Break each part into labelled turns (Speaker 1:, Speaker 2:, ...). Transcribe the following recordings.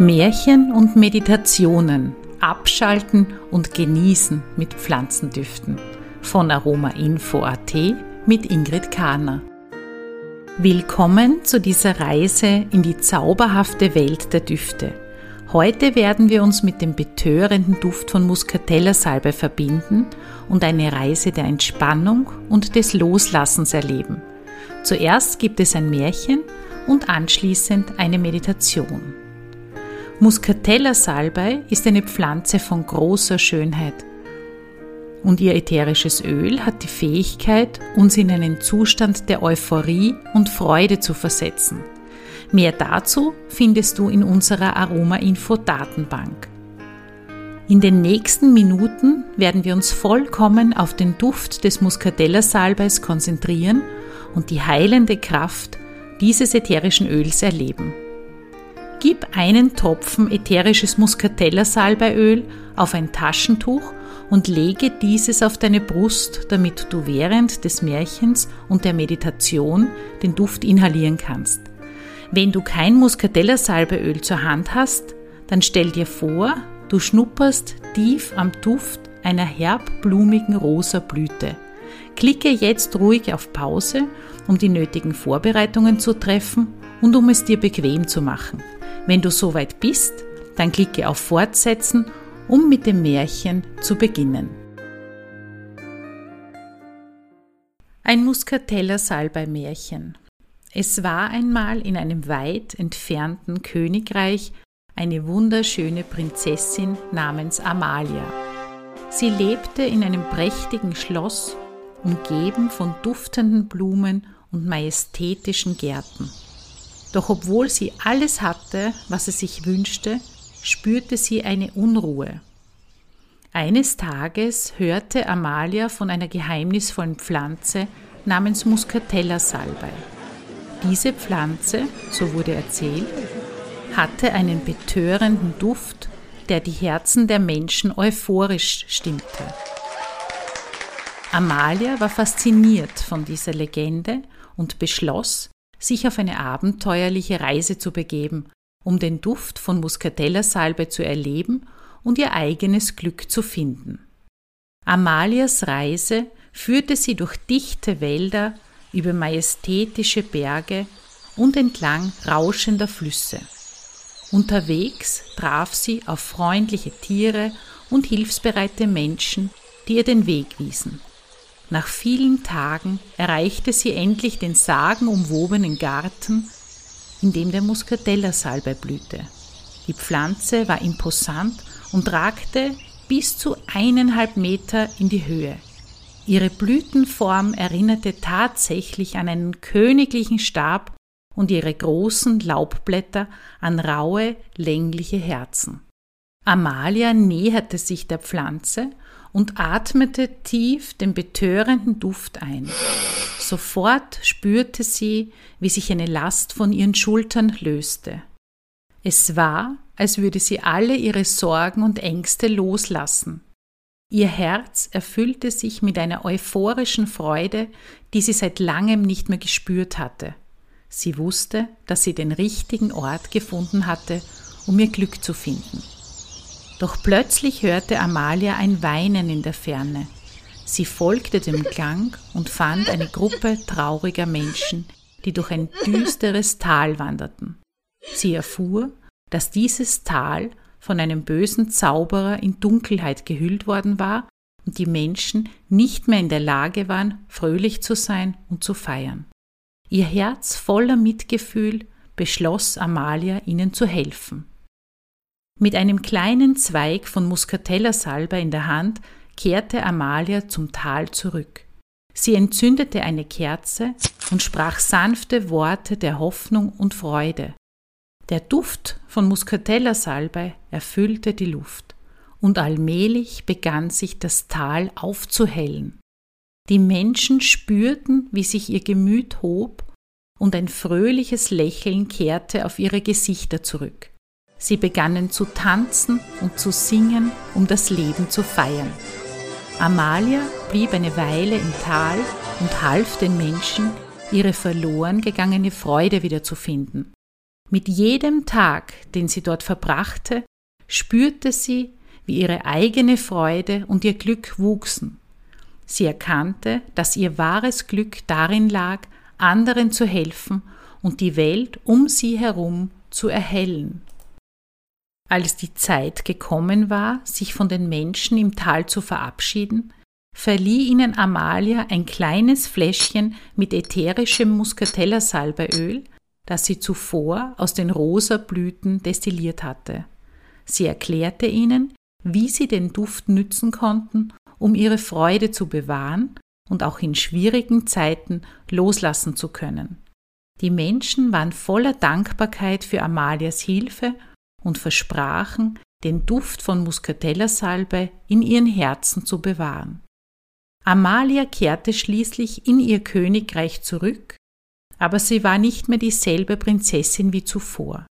Speaker 1: Märchen und Meditationen abschalten und genießen mit Pflanzendüften von Aromainfo.at mit Ingrid Kahner. Willkommen zu dieser Reise in die zauberhafte Welt der Düfte. Heute werden wir uns mit dem betörenden Duft von Muscatella-Salbe verbinden und eine Reise der Entspannung und des Loslassens erleben. Zuerst gibt es ein Märchen und anschließend eine Meditation. Muscatella Salbei ist eine Pflanze von großer Schönheit und ihr ätherisches Öl hat die Fähigkeit, uns in einen Zustand der Euphorie und Freude zu versetzen. Mehr dazu findest du in unserer Aroma-Info-Datenbank. In den nächsten Minuten werden wir uns vollkommen auf den Duft des Muscatella-Salbeis konzentrieren und die heilende Kraft dieses ätherischen Öls erleben. Gib einen Tropfen ätherisches Muscatella-Salbeiöl auf ein Taschentuch und lege dieses auf deine Brust, damit du während des Märchens und der Meditation den Duft inhalieren kannst. Wenn du kein Muscatella-Salbeiöl zur Hand hast, dann stell dir vor, du schnupperst tief am Duft einer herbblumigen rosa Blüte. Klicke jetzt ruhig auf Pause, um die nötigen Vorbereitungen zu treffen und um es dir bequem zu machen. Wenn du soweit bist, dann klicke auf Fortsetzen, um mit dem Märchen zu beginnen. Ein Muscateller Salbei-Märchen. Es war einmal in einem weit entfernten Königreich eine wunderschöne Prinzessin namens Amalia. Sie lebte in einem prächtigen Schloss, umgeben von duftenden Blumen und majestätischen Gärten. Doch obwohl sie alles hatte, was sie sich wünschte, spürte sie eine Unruhe. Eines Tages hörte Amalia von einer geheimnisvollen Pflanze namens Muscatella Salbei. Diese Pflanze, so wurde erzählt, hatte einen betörenden Duft, der die Herzen der Menschen euphorisch stimmte. Amalia war fasziniert von dieser Legende und beschloss, sich auf eine abenteuerliche Reise zu begeben, um den Duft von Muscatella-Salbe zu erleben und ihr eigenes Glück zu finden. Amalias Reise führte sie durch dichte Wälder, über majestätische Berge und entlang rauschender Flüsse. Unterwegs traf sie auf freundliche Tiere und hilfsbereite Menschen, die ihr den Weg wiesen. Nach vielen Tagen erreichte sie endlich den sagenumwobenen Garten, in dem der Muscatella-Salbei blühte. Die Pflanze war imposant und ragte bis zu eineinhalb Meter in die Höhe. Ihre Blütenform erinnerte tatsächlich an einen königlichen Stab und ihre großen Laubblätter an raue, längliche Herzen. Amalia näherte sich der Pflanze und atmete tief den betörenden Duft ein. Sofort spürte sie, wie sich eine Last von ihren Schultern löste. Es war, als würde sie alle ihre Sorgen und Ängste loslassen. Ihr Herz erfüllte sich mit einer euphorischen Freude, die sie seit langem nicht mehr gespürt hatte. Sie wusste, dass sie den richtigen Ort gefunden hatte, um ihr Glück zu finden. Doch plötzlich hörte Amalia ein Weinen in der Ferne. Sie folgte dem Klang und fand eine Gruppe trauriger Menschen, die durch ein düsteres Tal wanderten. Sie erfuhr, dass dieses Tal von einem bösen Zauberer in Dunkelheit gehüllt worden war und die Menschen nicht mehr in der Lage waren, fröhlich zu sein und zu feiern. Ihr Herz voller Mitgefühl beschloss Amalia, ihnen zu helfen. Mit einem kleinen Zweig von Muscatella-Salbe in der Hand kehrte Amalia zum Tal zurück. Sie entzündete eine Kerze und sprach sanfte Worte der Hoffnung und Freude. Der Duft von Muscatella-Salbei erfüllte die Luft, und allmählich begann sich das Tal aufzuhellen. Die Menschen spürten, wie sich ihr Gemüt hob, und ein fröhliches Lächeln kehrte auf ihre Gesichter zurück. Sie begannen zu tanzen und zu singen, um das Leben zu feiern. Amalia blieb eine Weile im Tal und half den Menschen, ihre verloren gegangene Freude wiederzufinden. Mit jedem Tag, den sie dort verbrachte, spürte sie, wie ihre eigene Freude und ihr Glück wuchsen. Sie erkannte, dass ihr wahres Glück darin lag, anderen zu helfen und die Welt um sie herum zu erhellen. Als die Zeit gekommen war, sich von den Menschen im Tal zu verabschieden, verlieh ihnen Amalia ein kleines Fläschchen mit ätherischem Muscatella-Salbeöl, das sie zuvor aus den rosa Blüten destilliert hatte. Sie erklärte ihnen, wie sie den Duft nützen konnten, um ihre Freude zu bewahren und auch in schwierigen Zeiten loslassen zu können. Die Menschen waren voller Dankbarkeit für Amalias Hilfe und versprachen, den Duft von Muscatella-Salbe in ihren Herzen zu bewahren. Amalia kehrte schließlich in ihr Königreich zurück, aber sie war nicht mehr dieselbe Prinzessin wie zuvor.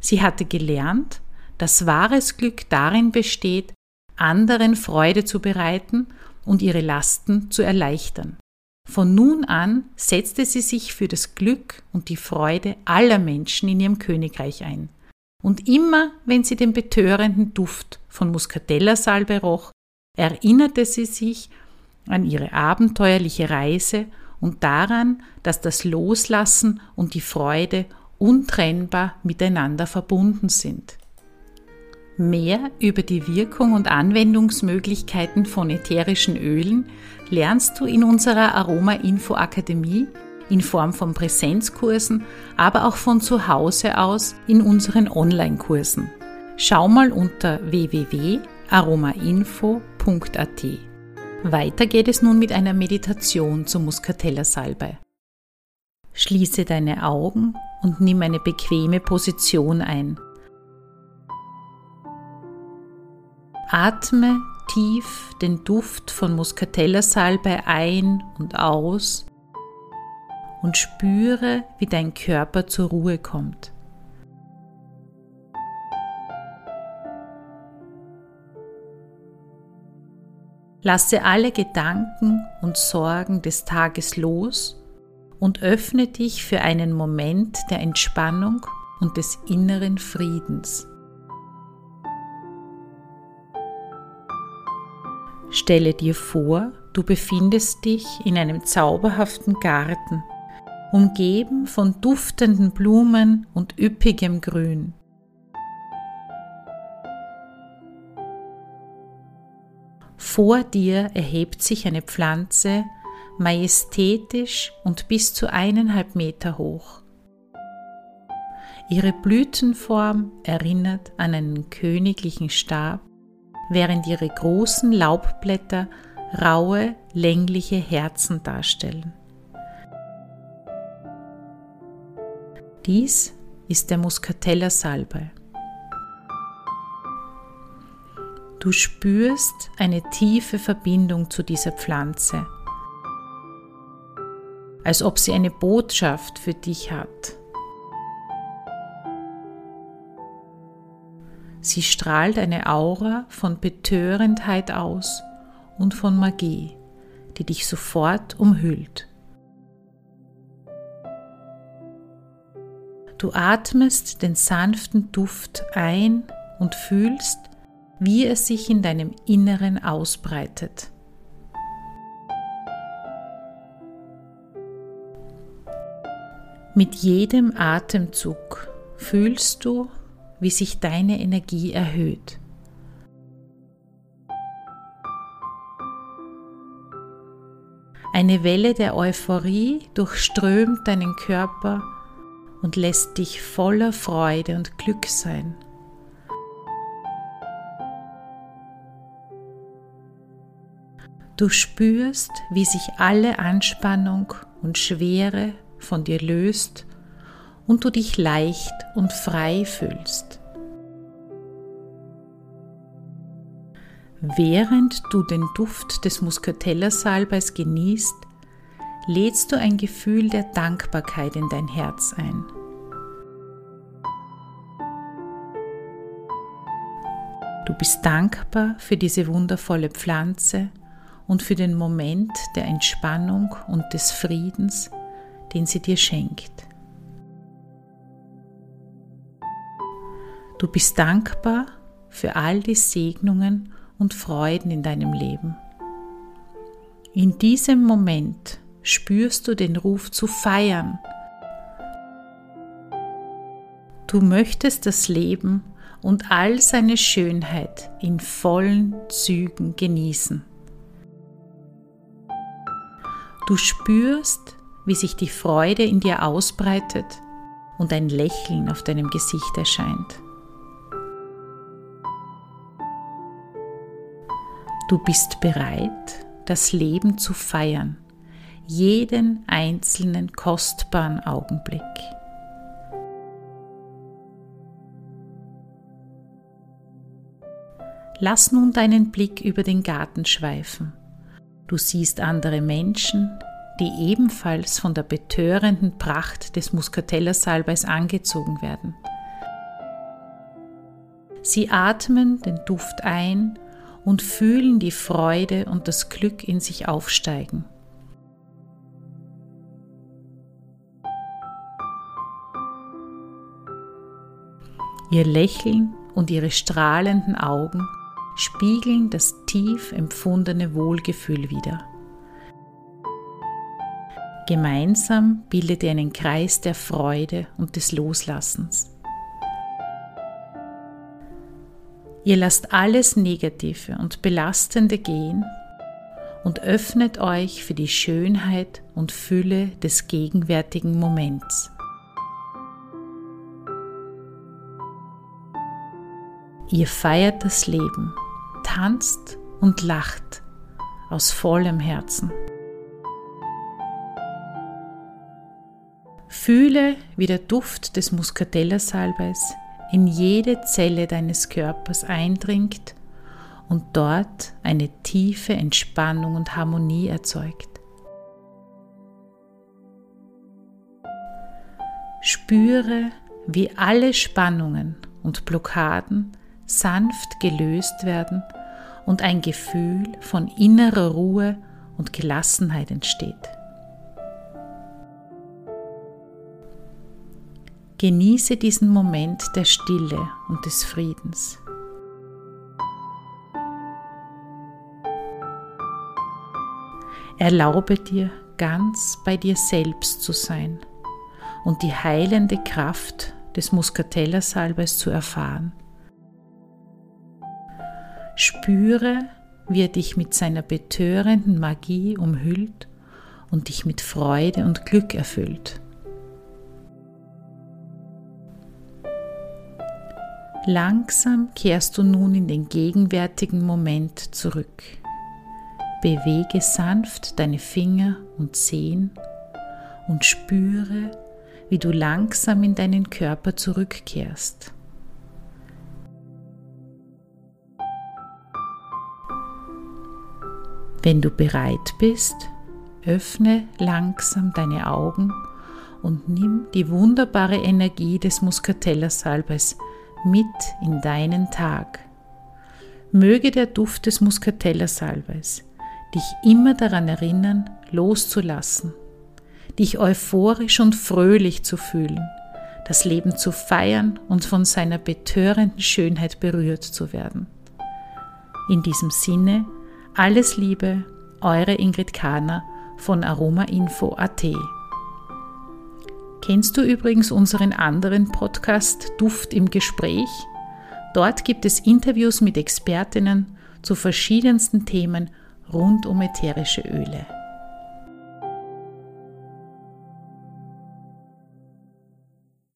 Speaker 1: Sie hatte gelernt, dass wahres Glück darin besteht, anderen Freude zu bereiten und ihre Lasten zu erleichtern. Von nun an setzte sie sich für das Glück und die Freude aller Menschen in ihrem Königreich ein. Und immer, wenn sie den betörenden Duft von Muscatella-Salbe roch, erinnerte sie sich an ihre abenteuerliche Reise und daran, dass das Loslassen und die Freude untrennbar miteinander verbunden sind. Mehr über die Wirkung und Anwendungsmöglichkeiten von ätherischen Ölen lernst du in unserer Aroma Info Akademie in Form von Präsenzkursen, aber auch von zu Hause aus in unseren Online-Kursen. Schau mal unter www.aromainfo.at. Weiter geht es nun mit einer Meditation zur Muscatella-Salbe. Schließe deine Augen und nimm eine bequeme Position ein. Atme tief den Duft von Muscatella-Salbe ein und aus und spüre, wie dein Körper zur Ruhe kommt. Lasse alle Gedanken und Sorgen des Tages los und öffne dich für einen Moment der Entspannung und des inneren Friedens. Stelle dir vor, du befindest dich in einem zauberhaften Garten, umgeben von duftenden Blumen und üppigem Grün. Vor dir erhebt sich eine Pflanze, majestätisch und bis zu eineinhalb Meter hoch. Ihre Blütenform erinnert an einen königlichen Stab, während ihre großen Laubblätter raue, längliche Herzen darstellen. Dies ist der Muscatella Salbe. Du spürst eine tiefe Verbindung zu dieser Pflanze, als ob sie eine Botschaft für dich hat. Sie strahlt eine Aura von Betörendheit aus und von Magie, die dich sofort umhüllt. Du atmest den sanften Duft ein und fühlst, wie es sich in deinem Inneren ausbreitet. Mit jedem Atemzug fühlst du, wie sich deine Energie erhöht. Eine Welle der Euphorie durchströmt deinen Körper und lässt dich voller Freude und Glück sein. Du spürst, wie sich alle Anspannung und Schwere von dir löst und du dich leicht und frei fühlst. Während du den Duft des Muscatella-Salbeis genießt, lädst du ein Gefühl der Dankbarkeit in dein Herz ein. Du bist dankbar für diese wundervolle Pflanze und für den Moment der Entspannung und des Friedens, den sie dir schenkt. Du bist dankbar für all die Segnungen und Freuden in deinem Leben. In diesem Moment spürst du den Ruf zu feiern. Du möchtest das Leben und all seine Schönheit in vollen Zügen genießen. Du spürst, wie sich die Freude in dir ausbreitet und ein Lächeln auf deinem Gesicht erscheint. Du bist bereit, das Leben zu feiern, jeden einzelnen kostbaren Augenblick. Lass nun deinen Blick über den Garten schweifen. Du siehst andere Menschen, die ebenfalls von der betörenden Pracht des Muscatella-Salbeis angezogen werden. Sie atmen den Duft ein und fühlen die Freude und das Glück in sich aufsteigen. Ihr Lächeln und ihre strahlenden Augen spiegeln das tief empfundene Wohlgefühl wider. Gemeinsam bildet ihr einen Kreis der Freude und des Loslassens. Ihr lasst alles Negative und Belastende gehen und öffnet euch für die Schönheit und Fülle des gegenwärtigen Moments. Ihr feiert das Leben, tanzt und lacht aus vollem Herzen. Fühle, wie der Duft des Muscatella-Salbeis in jede Zelle deines Körpers eindringt und dort eine tiefe Entspannung und Harmonie erzeugt. Spüre, wie alle Spannungen und Blockaden sanft gelöst werden und ein Gefühl von innerer Ruhe und Gelassenheit entsteht. Genieße diesen Moment der Stille und des Friedens. Erlaube dir ganz bei dir selbst zu sein und die heilende Kraft des Muscatella-Salbes zu erfahren. Spüre, wie er dich mit seiner betörenden Magie umhüllt und dich mit Freude und Glück erfüllt. Langsam kehrst du nun in den gegenwärtigen Moment zurück. Bewege sanft deine Finger und Zehen und spüre, wie du langsam in deinen Körper zurückkehrst. Wenn du bereit bist, öffne langsam deine Augen und nimm die wunderbare Energie des Muscatella-Salbes mit in deinen Tag. Möge der Duft des Muscatella-Salbeis dich immer daran erinnern, loszulassen, dich euphorisch und fröhlich zu fühlen, das Leben zu feiern und von seiner betörenden Schönheit berührt zu werden. In diesem Sinne, alles Liebe, eure Ingrid Kahner von aromainfo.at. Kennst du übrigens unseren anderen Podcast Duft im Gespräch? Dort gibt es Interviews mit Expertinnen zu verschiedensten Themen rund um ätherische Öle.